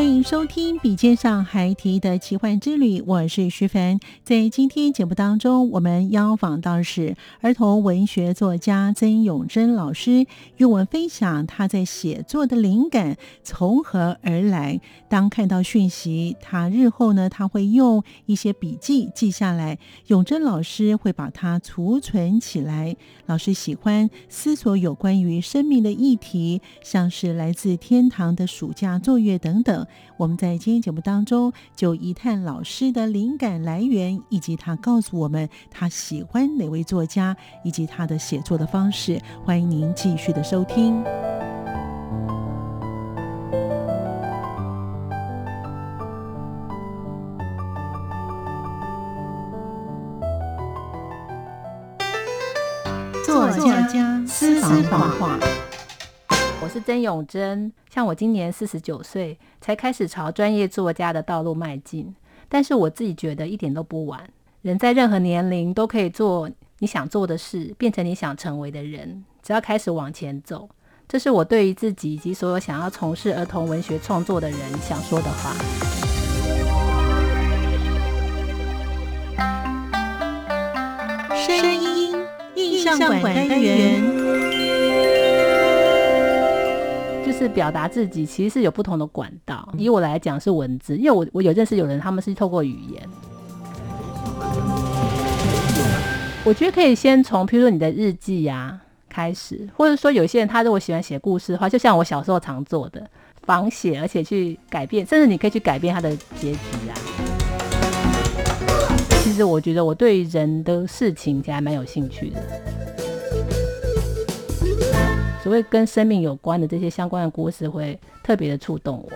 欢迎收听《笔尖上孩提的奇幻之旅》，我是徐凡。在今天节目当中，我们邀访到是儿童文学作家曾永珍老师，与我们分享他在写作的灵感从何而来。当看到讯息，他日后呢，他会用一些笔记记下来。永珍老师会把它储存起来。老师喜欢思索有关于生命的议题，像是来自天堂的暑假作业等等。我们在今天节目当中就一探老师的灵感来源，以及他告诉我们他喜欢哪位作家，以及他的写作的方式。欢迎您继续的收听。作家私房话。是曾永贞，像我今年四十九岁，才开始朝专业作家的道路迈进。但是我自己觉得一点都不晚，人在任何年龄都可以做你想做的事，变成你想成为的人。只要开始往前走，这是我对于自己以及所有想要从事儿童文学创作的人想说的话。声音印象馆单元。就是表达自己，其实是有不同的管道。以我来讲是文字，因为我我有认识有人，他们是透过语言。我觉得可以先从，譬如说你的日记呀开始，或者说有些人他如果喜欢写故事的话，就像我小时候常做的，仿写，而且去改变，甚至你可以去改变他的结局啊。其实我觉得我对人的事情其实还蛮有兴趣的。所谓跟生命有关的这些相关的故事，会特别的触动我。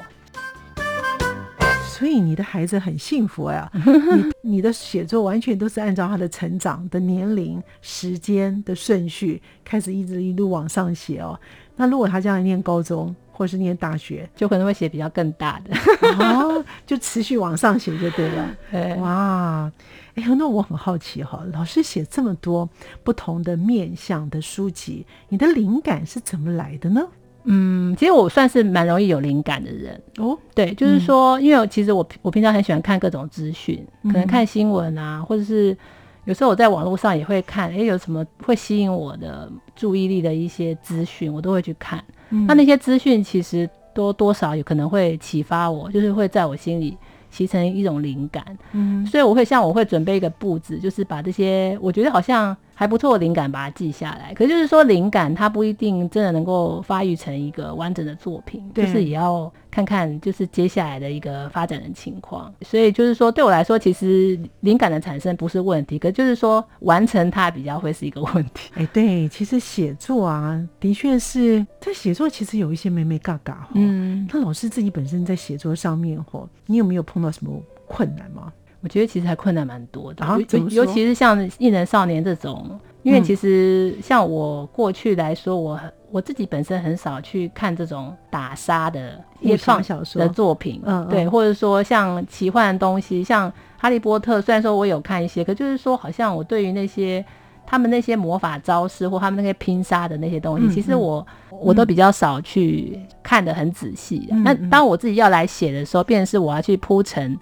所以你的孩子很幸福呀，你你的写作完全都是按照他的成长的年龄、时间的顺序开始，一直一路往上写哦。那如果他将来念高中或是念大学，就可能会写比较更大的哦，就持续往上写就对了。哇！哎呦，那我很好奇哈，老师写这么多不同的面向的书籍，你的灵感是怎么来的呢？嗯，其实我算是蛮容易有灵感的人哦。对，就是说，因为其实我我平常很喜欢看各种资讯，可能看新闻啊，或者是有时候我在网络上也会看，哎，有什么会吸引我的注意力的一些资讯，我都会去看。那那些资讯其实多多少有可能会启发我，就是会在我心里。形成一种灵感，嗯，所以我会像我会准备一个布置，就是把这些我觉得好像还不错的灵感把它记下来。可就是说，灵感它不一定真的能够发育成一个完整的作品，就是也要。看看就是接下来的一个发展的情况，所以就是说对我来说，其实灵感的产生不是问题，可就是说完成它比较会是一个问题。哎，对，其实写作啊，的确是在写作，其实有一些美美嘎嘎哈。嗯，那老师自己本身在写作上面哈，你有没有碰到什么困难吗？我觉得其实还困难蛮多的，尤尤其是像《艺能少年》这种。因为其实像我过去来说，我我自己本身很少去看这种打杀的一创小说的作品，嗯，对，或者说像奇幻的东西，像《哈利波特》，虽然说我有看一些，可就是说好像我对于那些他们那些魔法招式或他们那些拼杀的那些东西，其实我我都比较少去看的很仔细。那当我自己要来写的时候，便是我要去铺陈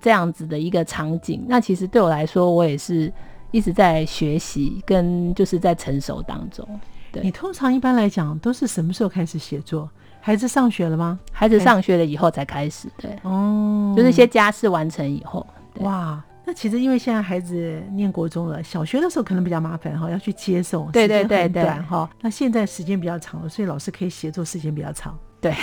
这样子的一个场景，那其实对我来说，我也是。一直在学习，跟就是在成熟当中。对你通常一般来讲都是什么时候开始写作？孩子上学了吗？孩子上学了以后才开始，对，哦，就是一些家事完成以后，哇。那其实因为现在孩子念国中了，小学的时候可能比较麻烦哈，要去接送，对对对对，哈。那现在时间比较长了，所以老师可以写作时间比较长。对，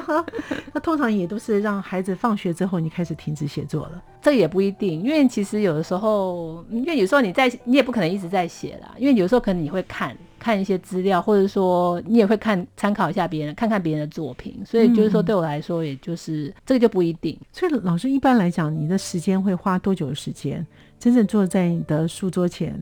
那通常也都是让孩子放学之后，你开始停止写作了。这也不一定，因为其实有的时候，因为有时候你在，你也不可能一直在写啦。因为有时候可能你会看看一些资料，或者说你也会看参考一下别人，看看别人的作品。所以就是说，对我来说，也就是这个就不一定。所以老师一般来讲，你的时间会花多久的时间，真正坐在你的书桌前？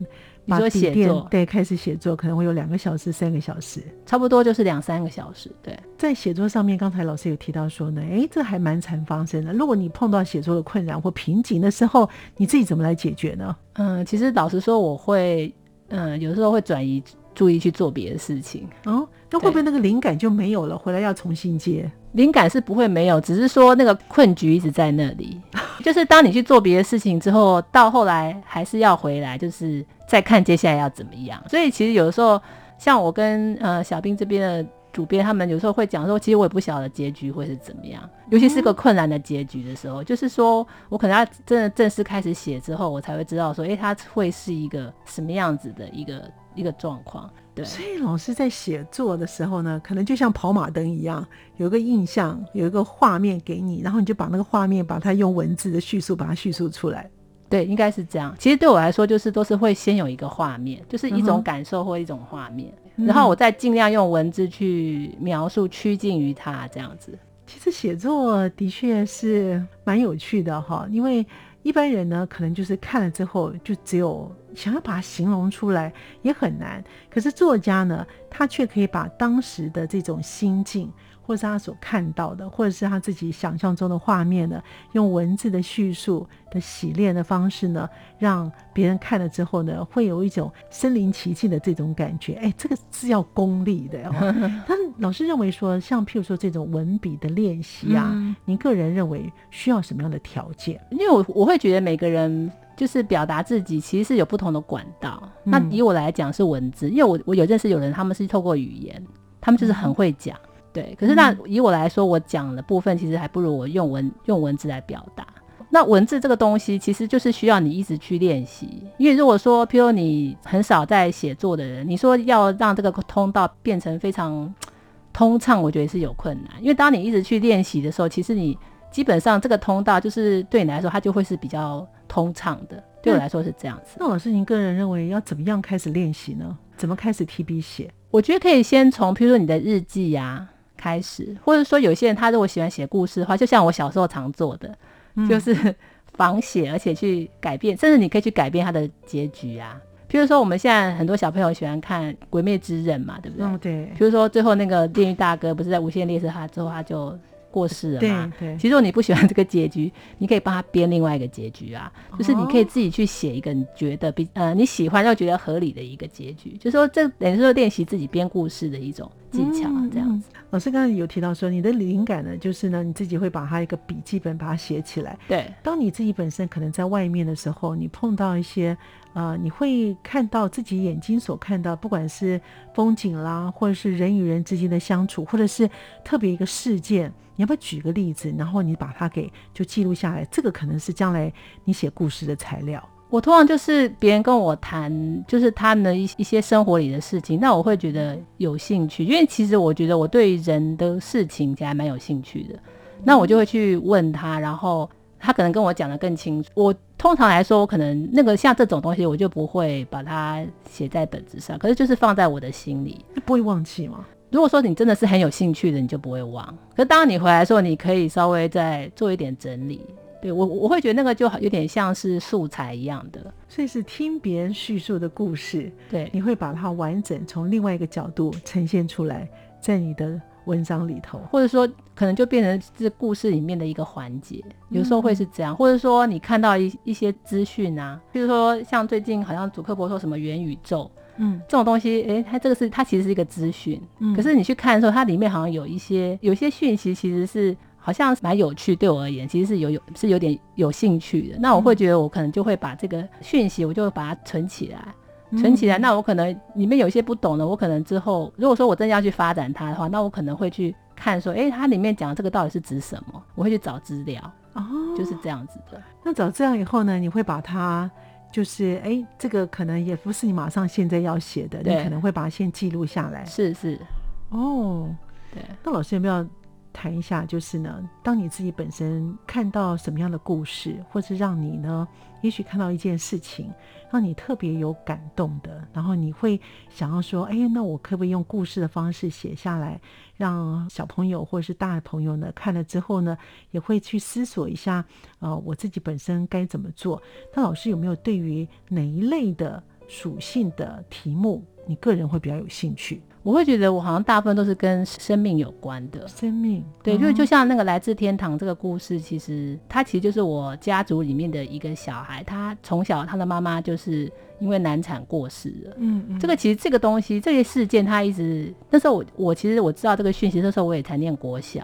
你说写作对，开始写作可能会有两个小时、三个小时，差不多就是两三个小时。对，在写作上面，刚才老师有提到说呢，哎，这还蛮常发生的。如果你碰到写作的困难或瓶颈的时候，你自己怎么来解决呢？嗯，其实老实说，我会，嗯，有时候会转移注意去做别的事情。哦，那会不会那个灵感就没有了？回来要重新接？灵感是不会没有，只是说那个困局一直在那里。就是当你去做别的事情之后，到后来还是要回来，就是再看接下来要怎么样。所以其实有的时候，像我跟呃小兵这边的主编，他们有时候会讲说，其实我也不晓得结局会是怎么样，尤其是个困难的结局的时候，就是说我可能要真的正式开始写之后，我才会知道说，哎，它会是一个什么样子的一个一个状况。对，所以老师在写作的时候呢，可能就像跑马灯一样，有一个印象，有一个画面给你，然后你就把那个画面，把它用文字的叙述把它叙述出来。对，应该是这样。其实对我来说，就是都是会先有一个画面，就是一种感受或一种画面，然后我再尽量用文字去描述，趋近于它这样子。其实写作的确是蛮有趣的哈，因为。一般人呢，可能就是看了之后，就只有想要把它形容出来也很难。可是作家呢，他却可以把当时的这种心境。或者是他所看到的，或者是他自己想象中的画面呢，用文字的叙述的洗练的方式呢，让别人看了之后呢，会有一种身临其境的这种感觉。哎，这个是要功力的哦。但老师认为说，像譬如说这种文笔的练习啊，您个人认为需要什么样的条件？因为我我会觉得每个人就是表达自己，其实是有不同的管道。那以我来讲是文字，因为我我有认识有人，他们是透过语言，他们就是很会讲。对，可是那以我来说，我讲的部分其实还不如我用文用文字来表达。那文字这个东西，其实就是需要你一直去练习。因为如果说，譬如你很少在写作的人，你说要让这个通道变成非常通畅，我觉得是有困难。因为当你一直去练习的时候，其实你基本上这个通道就是对你来说，它就会是比较通畅的。对我来说是这样子。那老师，您个人认为要怎么样开始练习呢？怎么开始提笔写？我觉得可以先从，譬如说你的日记呀。开始，或者说有些人他如果喜欢写故事的话，就像我小时候常做的，就是仿写，而且去改变，甚至你可以去改变它的结局啊。譬如说我们现在很多小朋友喜欢看《鬼灭之刃》嘛，对不对？嗯，对。比如说最后那个炼狱大哥不是在无限列车他之后他就过世了嘛？对对。其实如果你不喜欢这个结局，你可以帮他编另外一个结局啊，就是你可以自己去写一个你觉得比呃你喜欢又觉得合理的一个结局，就说这等于说练习自己编故事的一种。技巧啊这样子，老师刚才有提到说，你的灵感呢，就是呢，你自己会把它一个笔记本把它写起来。对，当你自己本身可能在外面的时候，你碰到一些呃，你会看到自己眼睛所看到，不管是风景啦，或者是人与人之间的相处，或者是特别一个事件，你要不要举个例子，然后你把它给就记录下来？这个可能是将来你写故事的材料。我通常就是别人跟我谈，就是他们的一一些生活里的事情，那我会觉得有兴趣，因为其实我觉得我对人的事情其实还蛮有兴趣的，那我就会去问他，然后他可能跟我讲的更清楚。我通常来说，我可能那个像这种东西，我就不会把它写在本子上，可是就是放在我的心里，不会忘记吗？如果说你真的是很有兴趣的，你就不会忘。可当你回来的时候，你可以稍微再做一点整理。对我我会觉得那个就有点像是素材一样的，所以是听别人叙述的故事，对，你会把它完整从另外一个角度呈现出来，在你的文章里头，或者说可能就变成这故事里面的一个环节，有时候会是这样，或者说你看到一一些资讯啊，比如说像最近好像主克伯说什么元宇宙，嗯，这种东西，诶，它这个是它其实是一个资讯，嗯，可是你去看的时候，它里面好像有一些有一些讯息其实是。好像蛮有趣，对我而言，其实是有有是有点有兴趣的。那我会觉得，我可能就会把这个讯息，我就把它存起来，存起来。那我可能里面有一些不懂的，我可能之后如果说我真的要去发展它的话，那我可能会去看说，哎，它里面讲这个到底是指什么？我会去找资料，哦，就是这样子的。那找资料以后呢，你会把它就是哎，这个可能也不是你马上现在要写的，你可能会把它先记录下来。是是，哦，对。那老师有没有？谈一下，就是呢，当你自己本身看到什么样的故事，或是让你呢，也许看到一件事情，让你特别有感动的，然后你会想要说，哎，那我可不可以用故事的方式写下来，让小朋友或者是大朋友呢看了之后呢，也会去思索一下，呃，我自己本身该怎么做？那老师有没有对于哪一类的属性的题目，你个人会比较有兴趣？我会觉得我好像大部分都是跟生命有关的，生命对，就就像那个来自天堂这个故事，其实他其实就是我家族里面的一个小孩，他从小他的妈妈就是因为难产过世了。嗯嗯，这个其实这个东西这些事件，他一直那时候我我其实我知道这个讯息，那时候我也才念国小，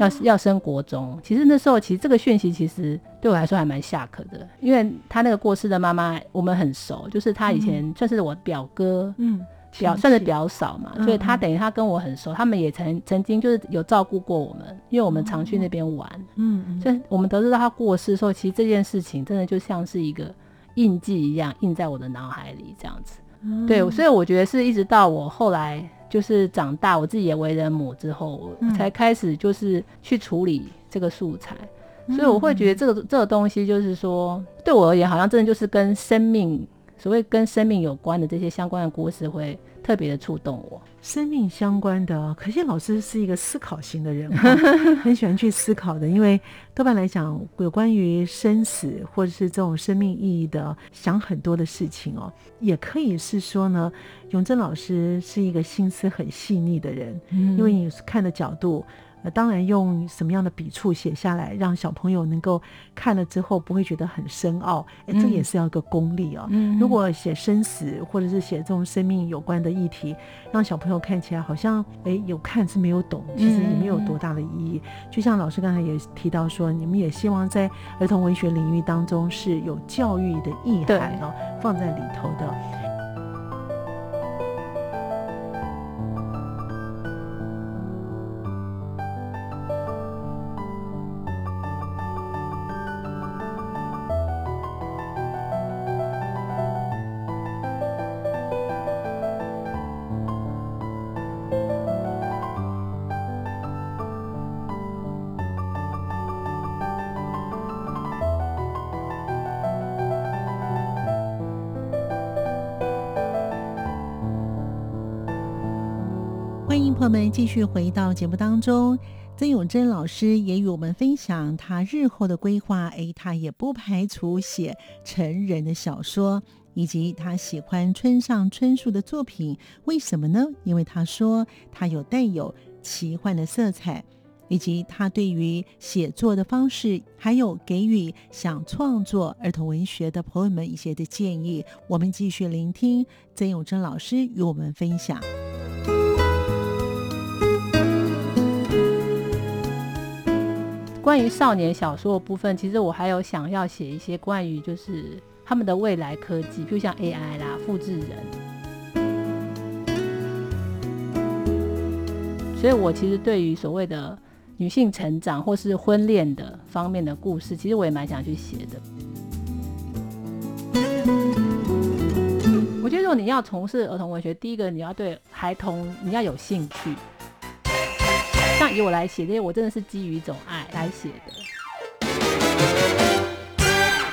要要升国中。其实那时候其实这个讯息其实对我来说还蛮下课的，因为他那个过世的妈妈我们很熟，就是他以前算是我表哥。嗯。表算是比较少嘛，所以他等于他跟我很熟，他们也曾曾经就是有照顾过我们，因为我们常去那边玩，嗯，所以我们得知到他过世的时候，其实这件事情真的就像是一个印记一样，印在我的脑海里这样子。对，所以我觉得是一直到我后来就是长大，我自己也为人母之后，才开始就是去处理这个素材。所以我会觉得这个这个东西就是说，对我而言，好像真的就是跟生命。所谓跟生命有关的这些相关的故事，会特别的触动我。生命相关的，可惜老师是一个思考型的人，很喜欢去思考的。因为多半来讲，有关于生死或者是这种生命意义的，想很多的事情哦。也可以是说呢，永贞老师是一个心思很细腻的人，因为你看的角度。当然，用什么样的笔触写下来，让小朋友能够看了之后不会觉得很深奥，哎，这也是要一个功力哦。如果写生死或者是写这种生命有关的议题，让小朋友看起来好像哎有看是没有懂，其实也没有多大的意义。就像老师刚才也提到说，你们也希望在儿童文学领域当中是有教育的意涵哦，放在里头的。继续回到节目当中，曾永贞老师也与我们分享他日后的规划。诶，他也不排除写成人的小说，以及他喜欢村上春树的作品。为什么呢？因为他说他有带有奇幻的色彩，以及他对于写作的方式，还有给予想创作儿童文学的朋友们一些的建议。我们继续聆听曾永贞老师与我们分享。关于少年小说的部分，其实我还有想要写一些关于就是他们的未来科技，譬如像 AI 啦、复制人。所以我其实对于所谓的女性成长或是婚恋的方面的故事，其实我也蛮想去写的。我觉得如果你要从事儿童文学，第一个你要对孩童你要有兴趣。像以我来写这些，我真的是基于一种爱来写的。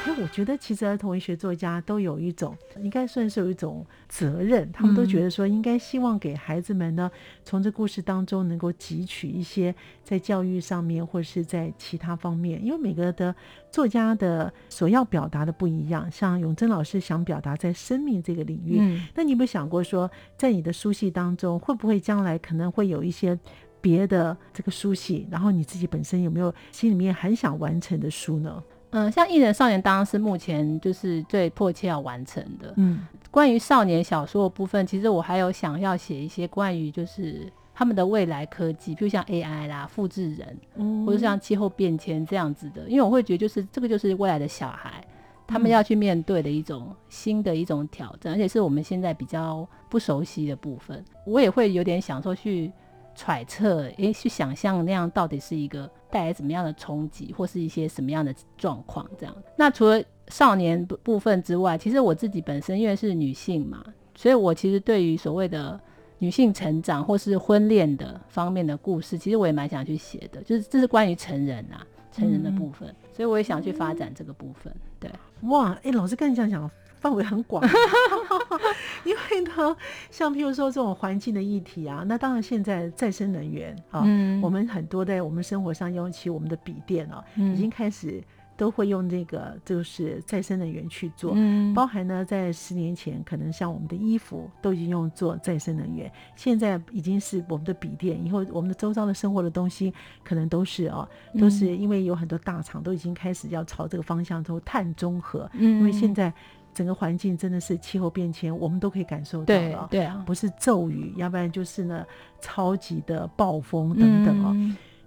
因为我觉得，其实儿童文学作家都有一种，应该算是有一种责任，他们都觉得说，应该希望给孩子们呢，从这故事当中能够汲取一些在教育上面，或者是在其他方面。因为每个的作家的所要表达的不一样。像永贞老师想表达在生命这个领域，那你有没有想过说，在你的书系当中，会不会将来可能会有一些？别的这个书系，然后你自己本身有没有心里面很想完成的书呢？嗯，像《艺人少年》当然是目前就是最迫切要完成的。嗯，关于少年小说的部分，其实我还有想要写一些关于就是他们的未来科技，比如像 AI 啦、复制人，或者像气候变迁这样子的。因为我会觉得，就是这个就是未来的小孩，他们要去面对的一种新的一种挑战，而且是我们现在比较不熟悉的部分。我也会有点想说去。揣测，诶，去想象那样到底是一个带来怎么样的冲击，或是一些什么样的状况这样。那除了少年部分之外，其实我自己本身因为是女性嘛，所以我其实对于所谓的女性成长或是婚恋的方面的故事，其实我也蛮想去写的，就是这是关于成人啊，成人的部分，所以我也想去发展这个部分。对，哇，哎，老师跟你讲讲。范围很广，因为呢，像譬如说这种环境的议题啊，那当然现在再生能源啊，我们很多在我们生活上，用起我们的笔电啊，已经开始都会用这个就是再生能源去做，包含呢，在十年前可能像我们的衣服都已经用做再生能源，现在已经是我们的笔电，以后我们的周遭的生活的东西可能都是哦，都是因为有很多大厂都已经开始要朝这个方向都碳中和，因为现在。整个环境真的是气候变迁，我们都可以感受到了。对啊，不是骤雨，要不然就是呢超级的暴风等等哦。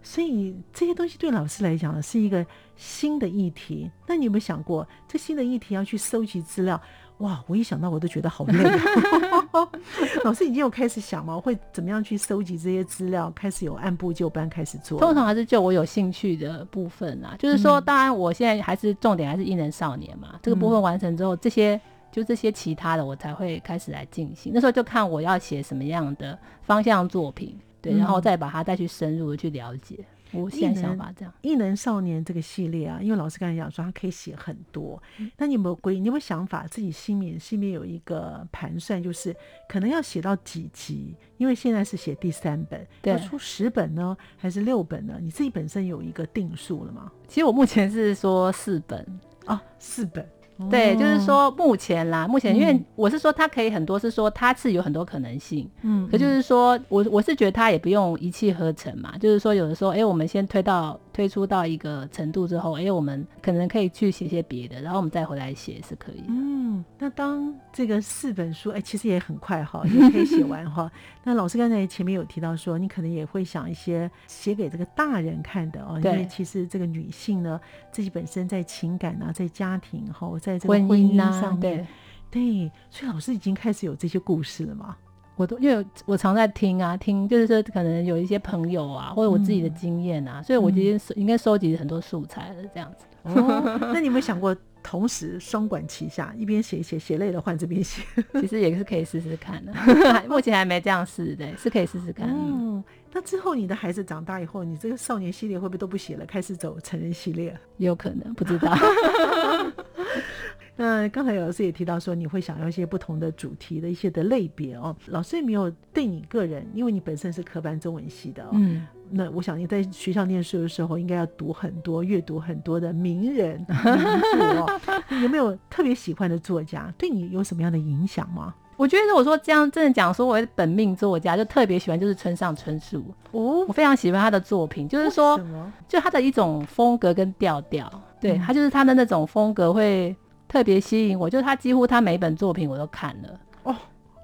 所以这些东西对老师来讲呢是一个新的议题。那你有没有想过，这新的议题要去收集资料？哇，我一想到我都觉得好累。老师已经有开始想吗？会怎么样去收集这些资料？开始有按部就班开始做。通常还是就我有兴趣的部分啊，就是说，当然我现在还是重点还是艺人少年嘛。这个部分完成之后，这些就这些其他的我才会开始来进行。那时候就看我要写什么样的方向作品，对，然后再把它再去深入的去了解。无限想法这样，异能少年这个系列啊，因为老师刚才讲说他可以写很多，那你有没有规？你有没有想法？自己心里心里有一个盘算，就是可能要写到几集？因为现在是写第三本，要出十本呢，还是六本呢？你自己本身有一个定数了吗？其实我目前是说四本啊，四本。对，就是说目前啦，目前因为我是说它可以很多，是说它是有很多可能性，嗯，可就是说我我是觉得它也不用一气呵成嘛，就是说有的时候，哎，我们先推到。推出到一个程度之后，哎，我们可能可以去写些别的，然后我们再回来写是可以。嗯，那当这个四本书，哎，其实也很快哈，也可以写完哈。那老师刚才前面有提到说，你可能也会想一些写给这个大人看的哦，因为其实这个女性呢，自己本身在情感啊，在家庭哈，在这个婚姻上面，对，所以老师已经开始有这些故事了嘛。我都因为我常在听啊，听就是说可能有一些朋友啊，或者我自己的经验啊，所以我今天应该收集很多素材了，这样子。哦那你有没有想过同时双管齐下，一边写一写，写累了换这边写？其实也是可以试试看的，目前还没这样试，对，是可以试试看。嗯，那之后你的孩子长大以后，你这个少年系列会不会都不写了，开始走成人系列？有可能，不知道。那刚才老师也提到说，你会想要一些不同的主题的一些的类别哦。老师有没有对你个人，因为你本身是科班中文系的，嗯，那我想你在学校念书的时候，应该要读很多、阅读很多的名人 名著哦。有没有特别喜欢的作家，对你有什么样的影响吗？我觉得如果说这样真的讲，说我的本命作家，就特别喜欢就是村上春树哦，我非常喜欢他的作品，就是说，就他的一种风格跟调调，对他就是他的那种风格会。特别吸引我，就是他几乎他每本作品我都看了。哦，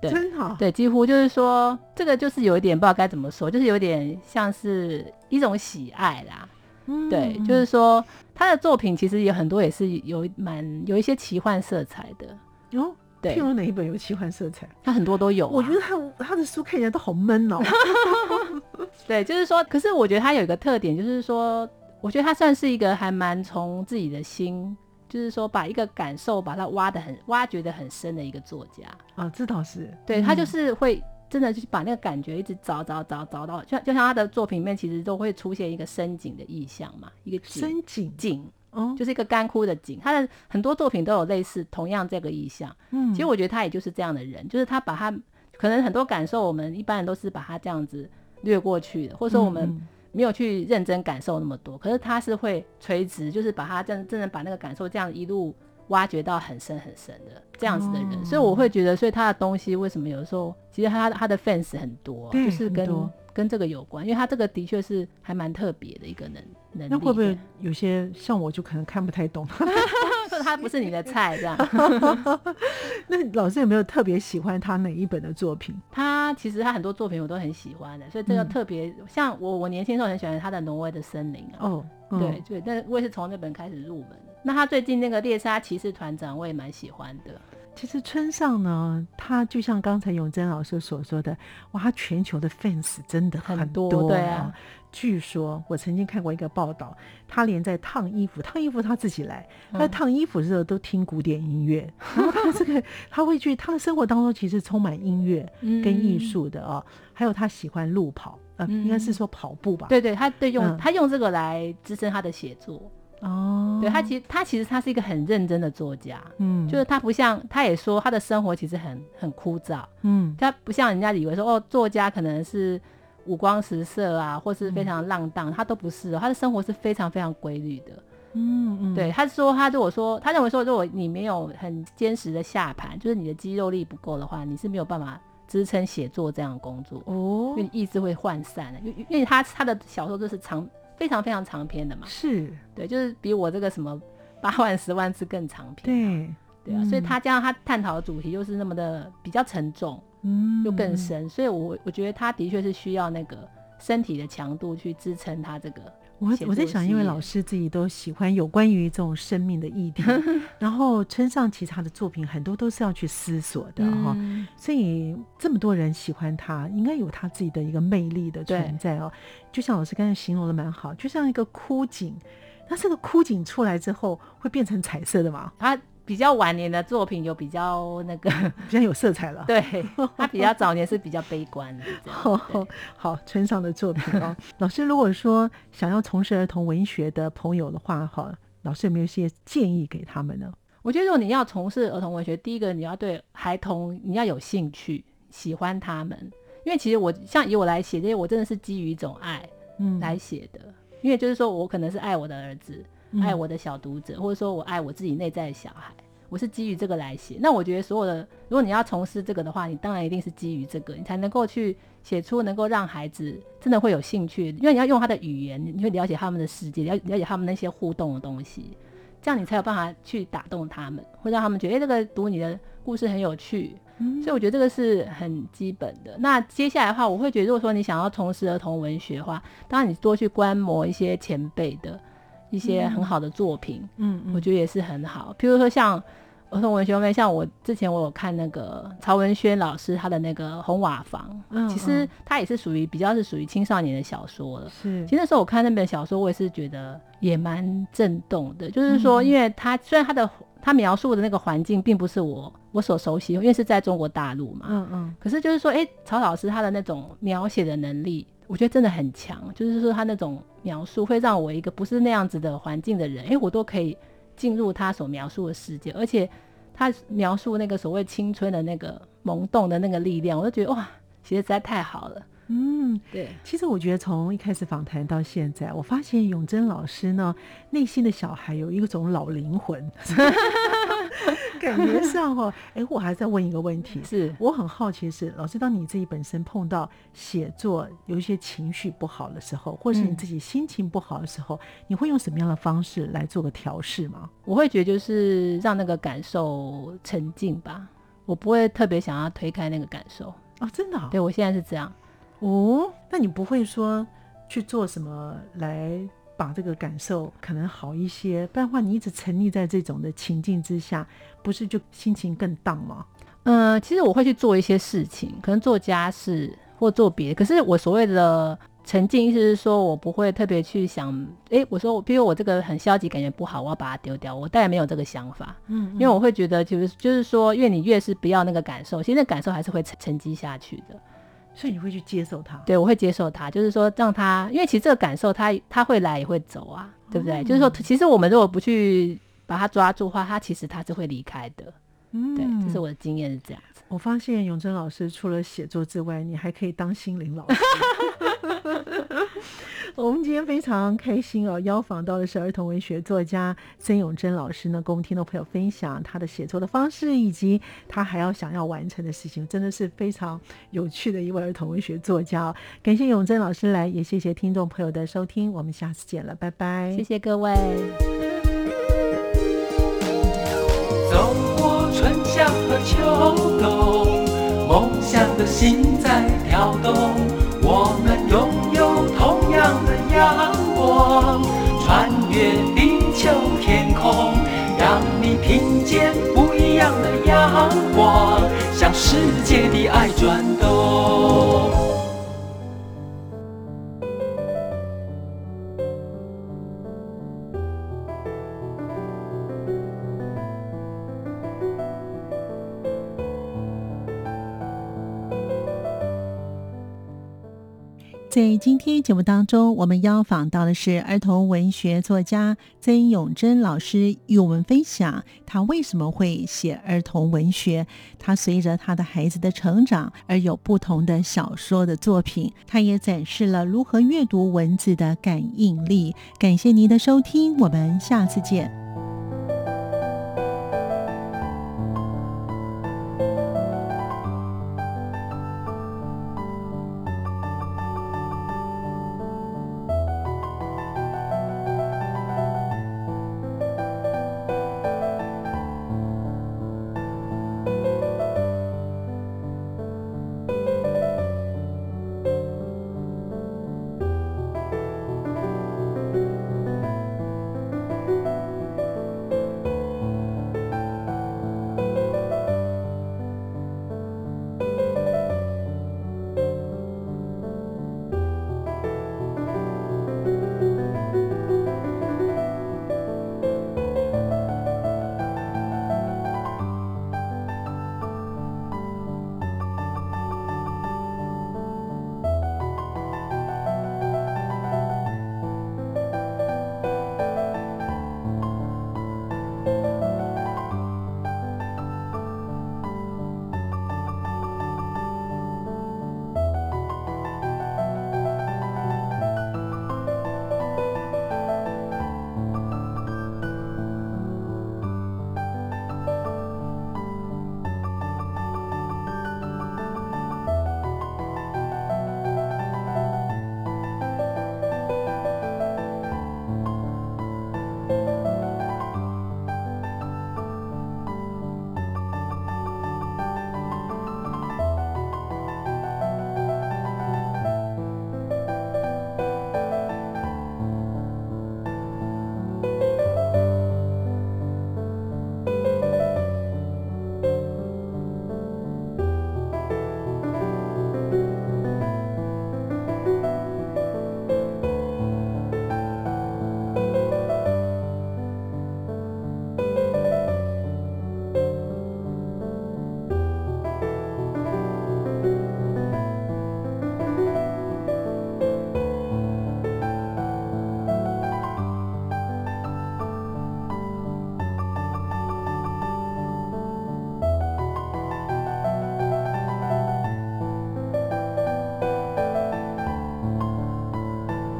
对，真好，对，几乎就是说这个就是有一点不知道该怎么说，就是有点像是一种喜爱啦，嗯，对，就是说他的作品其实有很多也是有蛮有一些奇幻色彩的。哟，对，譬如哪一本有奇幻色彩？他很多都有，我觉得他他的书看起来都好闷哦，对，就是说，可是我觉得他有一个特点，就是说，我觉得他算是一个还蛮从自己的心。就是说，把一个感受把它挖的很挖掘的很深的一个作家啊，这倒是对他就是会真的去把那个感觉一直找找找找到，就就像他的作品里面其实都会出现一个深井的意象嘛，一个深井井哦，就是一个干枯的井。他的很多作品都有类似同样这个意象。嗯，其实我觉得他也就是这样的人，就是他把他可能很多感受，我们一般人都是把他这样子略过去的，或者说我们。没有去认真感受那么多，可是他是会垂直，就是把他真真正把那个感受这样一路挖掘到很深很深的这样子的人，所以我会觉得，所以他的东西为什么有的时候其实他他的 fans 很多，就是跟跟这个有关，因为他这个的确是还蛮特别的一个能能力。那会不会有些像我就可能看不太懂？他不是你的菜这样。那老师有没有特别喜欢他哪一本的作品？他其实他很多作品我都很喜欢的，所以这个特别像我我年轻时候很喜欢他的《挪威的森林》啊。哦，对对，但我也是从那本开始入门。那他最近那个猎杀骑士团长我也蛮喜欢的。其实村上呢，他就像刚才永贞老师所说的，哇，他全球的 fans 真的很多，对啊。据说我曾经看过一个报道，他连在烫衣服，烫衣服他自己来，他烫衣服的时候都听古典音乐，然后他这个他会去他的生活当中其实充满音乐跟艺术的哦，还有他喜欢路跑，呃，应该是说跑步吧？对对，他对用他用这个来支撑他的写作哦。对他其实他其实他是一个很认真的作家，嗯，就是他不像他也说他的生活其实很很枯燥，嗯，他不像人家以为说哦，作家可能是。五光十色啊，或是非常浪荡，他都不是，他的生活是非常非常规律的。嗯嗯，对，他说他如果说他认为说，如果你没有很坚实的下盘，就是你的肌肉力不够的话，你是没有办法支撑写作这样的工作哦，因为意志会涣散的。因因为他他的小说就是长非常非常长篇的嘛，是对，就是比我这个什么八万十万字更长篇。对对啊，所以他加上他探讨的主题又是那么的比较沉重。嗯，就更深，所以我我觉得他的确是需要那个身体的强度去支撑他这个。我我在想，因为老师自己都喜欢有关于这种生命的议题，然后村上其他的作品很多都是要去思索的哈，所以这么多人喜欢他，应该有他自己的一个魅力的存在哦。就像老师刚才形容的蛮好，就像一个枯井，那这个枯井出来之后会变成彩色的吗？它比较晚年的作品有比较那个 比较有色彩了，对他比较早年是比较悲观的。好，村上的作品哦，老师如果说想要从事儿童文学的朋友的话，哈，老师有没有一些建议给他们呢？我觉得如果你要从事儿童文学，第一个你要对孩童你要有兴趣，喜欢他们，因为其实我像以我来写这些，我真的是基于一种爱嗯来写的，因为就是说我可能是爱我的儿子。爱我的小读者，或者说我爱我自己内在的小孩，我是基于这个来写。那我觉得所有的，如果你要从事这个的话，你当然一定是基于这个，你才能够去写出能够让孩子真的会有兴趣。因为你要用他的语言，你会了解他们的世界，了了解他们那些互动的东西，这样你才有办法去打动他们，会让他们觉得哎，这个读你的故事很有趣。所以我觉得这个是很基本的。那接下来的话，我会觉得如果说你想要从事儿童文学的话，当然你多去观摩一些前辈的。一些很好的作品，嗯，我觉得也是很好。譬如说像儿童文学方面，像我之前我有看那个曹文轩老师他的那个《红瓦房》，嗯，其实他也是属于比较是属于青少年的小说了。是，其实那时候我看那本小说，我也是觉得也蛮震动的。就是说，因为他虽然他的他描述的那个环境并不是我我所熟悉，因为是在中国大陆嘛，嗯嗯，可是就是说，哎，曹老师他的那种描写的能力。我觉得真的很强，就是说他那种描述会让我一个不是那样子的环境的人，哎，我都可以进入他所描述的世界，而且他描述那个所谓青春的那个萌动的那个力量，我就觉得哇，写的实在太好了。嗯，对。其实我觉得从一开始访谈到现在，我发现永贞老师呢内心的小孩有一种老灵魂。感觉上哈，哎，我还在问一个问题，是我很好奇是老师，当你自己本身碰到写作有一些情绪不好的时候，或是你自己心情不好的时候，你会用什么样的方式来做个调试吗？我会觉得就是让那个感受沉静吧，我不会特别想要推开那个感受哦，真的，对我现在是这样哦，那你不会说去做什么来？把这个感受可能好一些，不然的话，你一直沉溺在这种的情境之下，不是就心情更荡吗？嗯，其实我会去做一些事情，可能做家事或做别的。可是我所谓的沉浸，意思是说我不会特别去想，哎，我说，比如我这个很消极，感觉不好，我要把它丢掉，我当然没有这个想法。嗯，因为我会觉得，就是就是说，因为你越是不要那个感受，其实那感受还是会沉沉积下去的。所以你会去接受他？对，我会接受他，就是说让他，因为其实这个感受，他他会来也会走啊，对不对？就是说，其实我们如果不去把他抓住的话，他其实他是会离开的。嗯，对，这是我的经验是这样子。我发现永贞老师除了写作之外，你还可以当心灵老师。我们今天非常开心哦，邀访到的是儿童文学作家曾永贞老师呢，跟我们听众朋友分享他的写作的方式，以及他还要想要完成的事情，真的是非常有趣的一位儿童文学作家。感谢永贞老师来，也谢谢听众朋友的收听，我们下次见了，拜拜，谢谢各位。走过春夏和秋冬，梦想的心在跳动，我们拥有光，穿越地球天空，让你听见不一样的。阳光，向世界的爱转动。在今天节目当中，我们邀访到的是儿童文学作家曾永珍老师，与我们分享他为什么会写儿童文学。他随着他的孩子的成长而有不同的小说的作品，他也展示了如何阅读文字的感应力。感谢您的收听，我们下次见。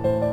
thank you